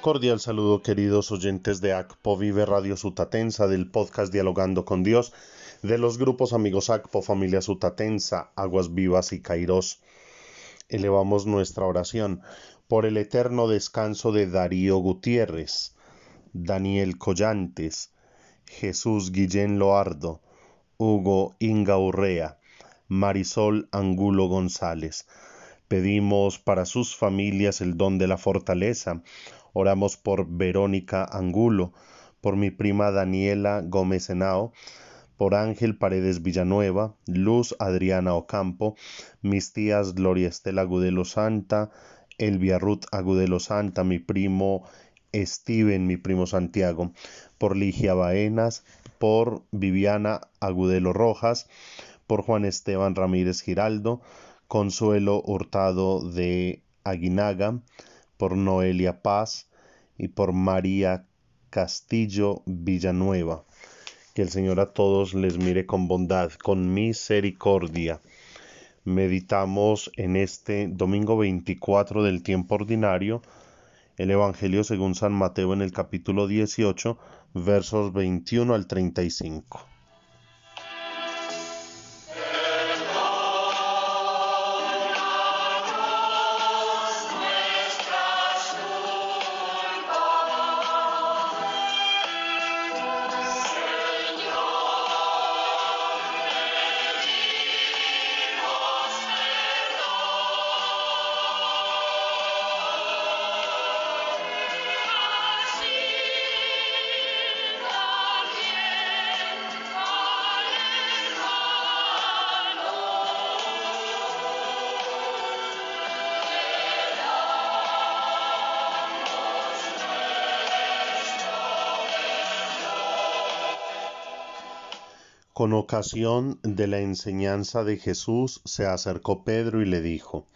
Cordial saludo queridos oyentes de ACPO Vive Radio Sutatensa del podcast Dialogando con Dios de los grupos amigos ACPO Familia Sutatensa, Aguas Vivas y Cairós. Elevamos nuestra oración por el eterno descanso de Darío Gutiérrez, Daniel Collantes, Jesús Guillén Loardo, Hugo Inga Urrea, Marisol Angulo González. Pedimos para sus familias el don de la fortaleza, Oramos por Verónica Angulo, por mi prima Daniela Gómez Henao, por Ángel Paredes Villanueva, Luz Adriana Ocampo, mis tías Gloria Estela Agudelo Santa, Elvia Ruth Agudelo Santa, mi primo Steven, mi primo Santiago, por Ligia Baenas, por Viviana Agudelo Rojas, por Juan Esteban Ramírez Giraldo, Consuelo Hurtado de Aguinaga, por Noelia Paz y por María Castillo Villanueva. Que el Señor a todos les mire con bondad, con misericordia. Meditamos en este domingo 24 del tiempo ordinario el Evangelio según San Mateo en el capítulo 18, versos 21 al 35. Con ocasión de la enseñanza de Jesús se acercó Pedro y le dijo,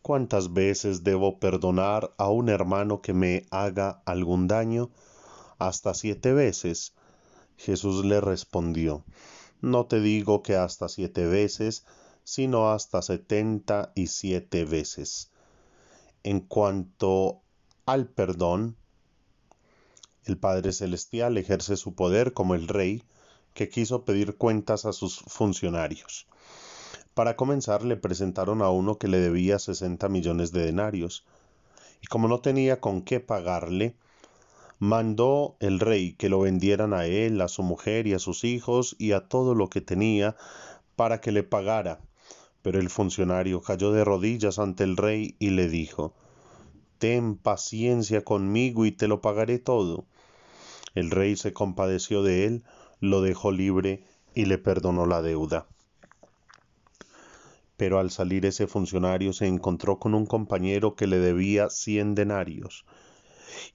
¿Cuántas veces debo perdonar a un hermano que me haga algún daño? Hasta siete veces. Jesús le respondió, No te digo que hasta siete veces, sino hasta setenta y siete veces. En cuanto al perdón, el Padre Celestial ejerce su poder como el Rey, que quiso pedir cuentas a sus funcionarios. Para comenzar le presentaron a uno que le debía 60 millones de denarios, y como no tenía con qué pagarle, mandó el rey que lo vendieran a él, a su mujer y a sus hijos y a todo lo que tenía para que le pagara. Pero el funcionario cayó de rodillas ante el rey y le dijo, Ten paciencia conmigo y te lo pagaré todo. El rey se compadeció de él, lo dejó libre y le perdonó la deuda. Pero al salir ese funcionario se encontró con un compañero que le debía cien denarios,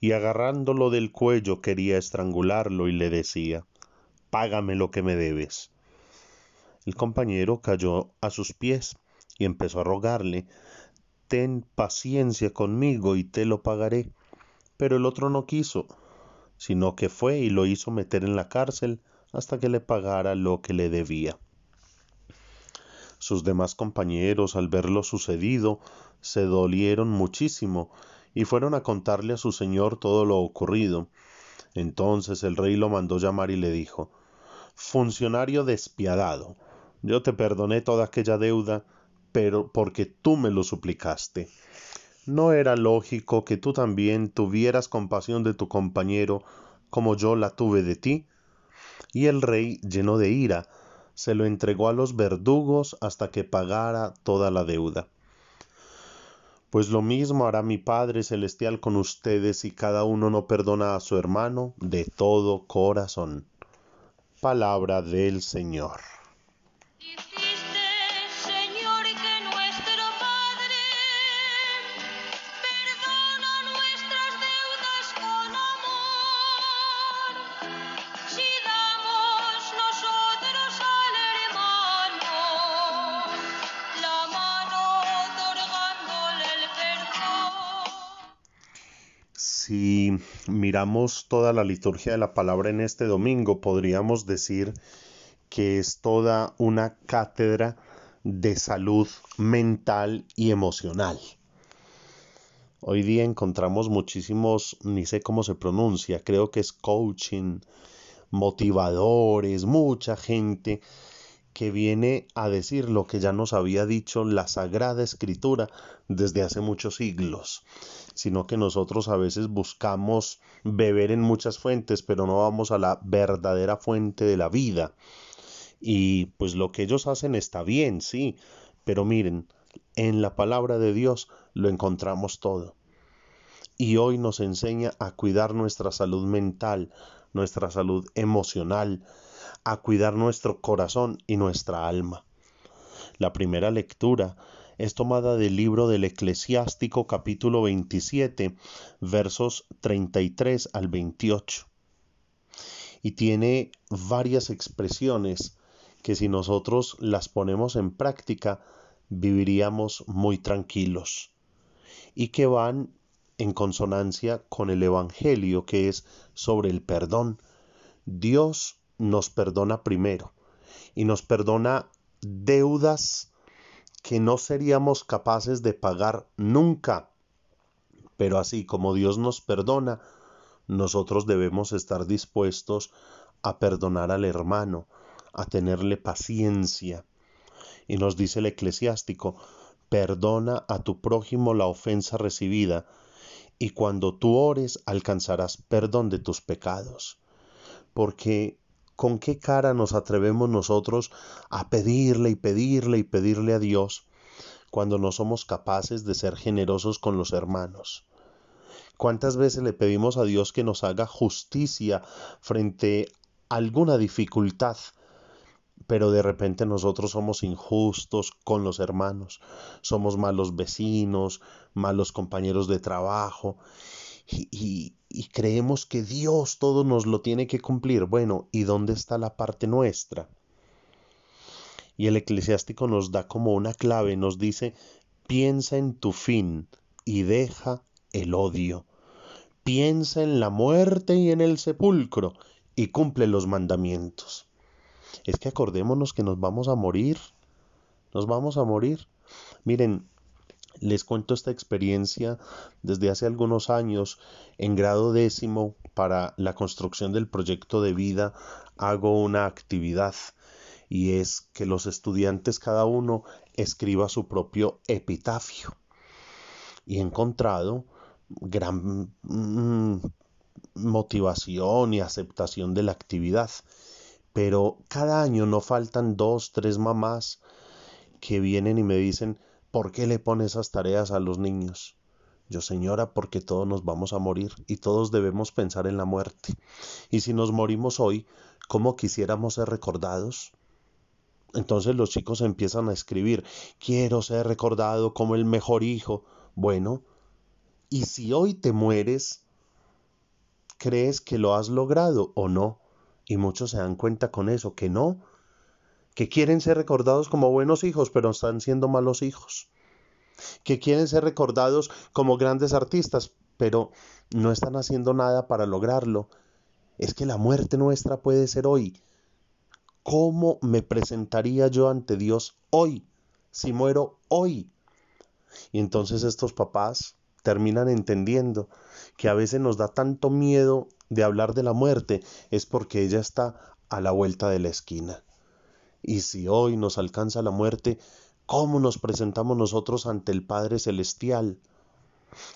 y agarrándolo del cuello quería estrangularlo y le decía Págame lo que me debes. El compañero cayó a sus pies y empezó a rogarle Ten paciencia conmigo y te lo pagaré. Pero el otro no quiso, sino que fue y lo hizo meter en la cárcel hasta que le pagara lo que le debía. Sus demás compañeros, al ver lo sucedido, se dolieron muchísimo y fueron a contarle a su señor todo lo ocurrido. Entonces el rey lo mandó llamar y le dijo Funcionario despiadado, yo te perdoné toda aquella deuda, pero porque tú me lo suplicaste. ¿No era lógico que tú también tuvieras compasión de tu compañero como yo la tuve de ti? Y el rey, lleno de ira, se lo entregó a los verdugos hasta que pagara toda la deuda. Pues lo mismo hará mi Padre Celestial con ustedes si cada uno no perdona a su hermano de todo corazón. Palabra del Señor. Si miramos toda la liturgia de la palabra en este domingo, podríamos decir que es toda una cátedra de salud mental y emocional. Hoy día encontramos muchísimos, ni sé cómo se pronuncia, creo que es coaching, motivadores, mucha gente que viene a decir lo que ya nos había dicho la Sagrada Escritura desde hace muchos siglos, sino que nosotros a veces buscamos beber en muchas fuentes, pero no vamos a la verdadera fuente de la vida. Y pues lo que ellos hacen está bien, sí, pero miren, en la palabra de Dios lo encontramos todo. Y hoy nos enseña a cuidar nuestra salud mental, nuestra salud emocional, a cuidar nuestro corazón y nuestra alma. La primera lectura es tomada del libro del Eclesiástico capítulo 27 versos 33 al 28 y tiene varias expresiones que si nosotros las ponemos en práctica viviríamos muy tranquilos y que van en consonancia con el Evangelio que es sobre el perdón. Dios nos perdona primero y nos perdona deudas que no seríamos capaces de pagar nunca. Pero así como Dios nos perdona, nosotros debemos estar dispuestos a perdonar al hermano, a tenerle paciencia. Y nos dice el eclesiástico, perdona a tu prójimo la ofensa recibida, y cuando tú ores alcanzarás perdón de tus pecados. Porque ¿con qué cara nos atrevemos nosotros a pedirle y pedirle y pedirle a Dios cuando no somos capaces de ser generosos con los hermanos? ¿Cuántas veces le pedimos a Dios que nos haga justicia frente a alguna dificultad pero de repente nosotros somos injustos con los hermanos, somos malos vecinos, malos compañeros de trabajo y, creemos que Dios todo nos lo tiene que cumplir. Bueno, ¿y dónde está la parte nuestra? Y el eclesiástico nos da como una clave, nos dice, piensa en tu fin y deja el odio. Piensa en la muerte y en el sepulcro y cumple los mandamientos es que acordémonos que nos vamos a morir, nos vamos a morir. Miren, les cuento esta experiencia desde hace algunos años en grado décimo para la construcción del proyecto de vida hago una actividad y es que los estudiantes cada uno escriba su propio epitafio. Y he encontrado gran mm, motivación y aceptación de la actividad. Pero cada año no faltan dos, tres mamás que vienen y me dicen, ¿por qué le pone esas tareas a los niños? Yo, señora, porque todos nos vamos a morir y todos debemos pensar en la muerte. Y si nos morimos hoy, ¿cómo quisiéramos ser recordados? Entonces los chicos empiezan a escribir, quiero ser recordado como el mejor hijo. Bueno, ¿y si hoy te mueres, crees que lo has logrado o no? Y muchos se dan cuenta con eso, que no, que quieren ser recordados como buenos hijos, pero están siendo malos hijos. Que quieren ser recordados como grandes artistas, pero no están haciendo nada para lograrlo. Es que la muerte nuestra puede ser hoy. ¿Cómo me presentaría yo ante Dios hoy? Si muero hoy. Y entonces estos papás terminan entendiendo que a veces nos da tanto miedo de hablar de la muerte es porque ella está a la vuelta de la esquina. Y si hoy nos alcanza la muerte, ¿cómo nos presentamos nosotros ante el Padre Celestial?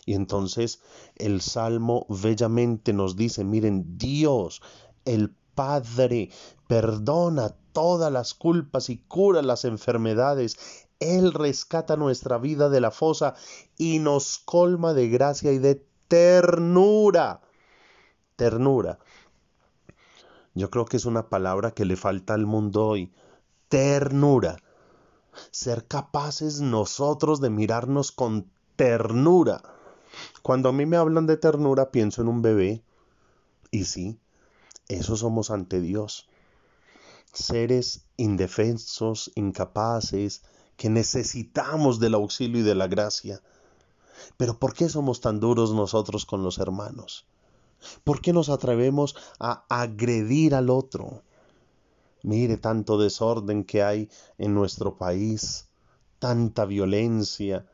Y entonces el Salmo bellamente nos dice, miren, Dios, el Padre, perdona todas las culpas y cura las enfermedades. Él rescata nuestra vida de la fosa y nos colma de gracia y de ternura ternura. Yo creo que es una palabra que le falta al mundo hoy. Ternura. Ser capaces nosotros de mirarnos con ternura. Cuando a mí me hablan de ternura pienso en un bebé. Y sí, eso somos ante Dios. Seres indefensos, incapaces, que necesitamos del auxilio y de la gracia. Pero ¿por qué somos tan duros nosotros con los hermanos? ¿Por qué nos atrevemos a agredir al otro? Mire tanto desorden que hay en nuestro país, tanta violencia.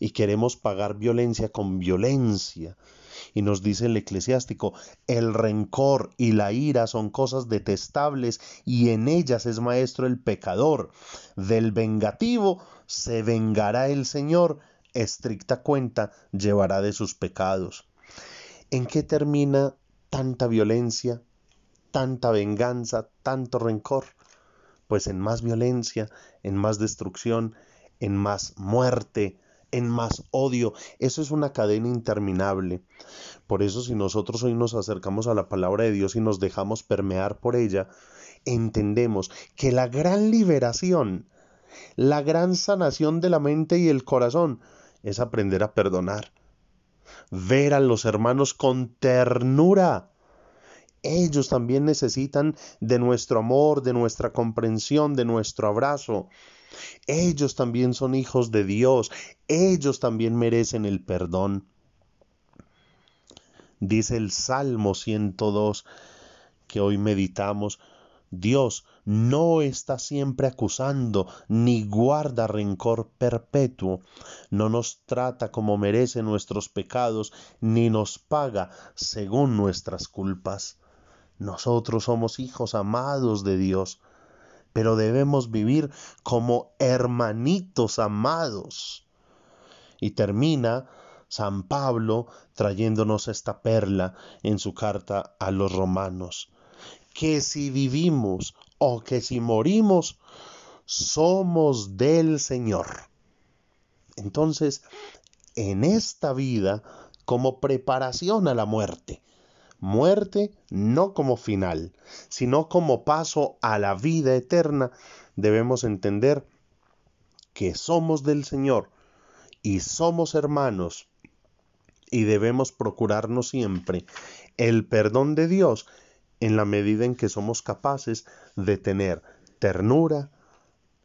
y queremos pagar violencia con violencia. Y nos dice el eclesiástico, el rencor y la ira son cosas detestables y en ellas es maestro el pecador. Del vengativo se vengará el Señor, estricta cuenta llevará de sus pecados. ¿En qué termina tanta violencia, tanta venganza, tanto rencor? Pues en más violencia, en más destrucción, en más muerte, en más odio. Eso es una cadena interminable. Por eso si nosotros hoy nos acercamos a la palabra de Dios y nos dejamos permear por ella, entendemos que la gran liberación, la gran sanación de la mente y el corazón es aprender a perdonar. Ver a los hermanos con ternura. Ellos también necesitan de nuestro amor, de nuestra comprensión, de nuestro abrazo. Ellos también son hijos de Dios. Ellos también merecen el perdón. Dice el Salmo 102 que hoy meditamos. Dios no está siempre acusando ni guarda rencor perpetuo, no nos trata como merece nuestros pecados, ni nos paga según nuestras culpas. Nosotros somos hijos amados de Dios pero debemos vivir como hermanitos amados. Y termina San Pablo trayéndonos esta perla en su carta a los romanos, que si vivimos o que si morimos, somos del Señor. Entonces, en esta vida, como preparación a la muerte, muerte no como final, sino como paso a la vida eterna, debemos entender que somos del Señor y somos hermanos y debemos procurarnos siempre el perdón de Dios en la medida en que somos capaces de tener ternura,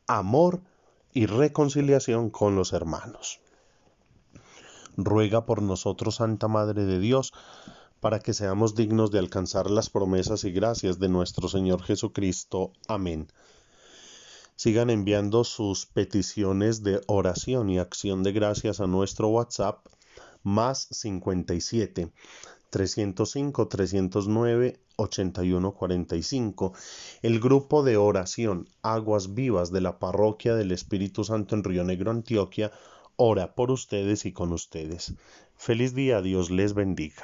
amor y reconciliación con los hermanos. Ruega por nosotros, Santa Madre de Dios, para que seamos dignos de alcanzar las promesas y gracias de nuestro Señor Jesucristo. Amén. Sigan enviando sus peticiones de oración y acción de gracias a nuestro WhatsApp más 57 305 309 8145. El grupo de oración Aguas Vivas de la Parroquia del Espíritu Santo en Río Negro, Antioquia, ora por ustedes y con ustedes. Feliz día, Dios les bendiga.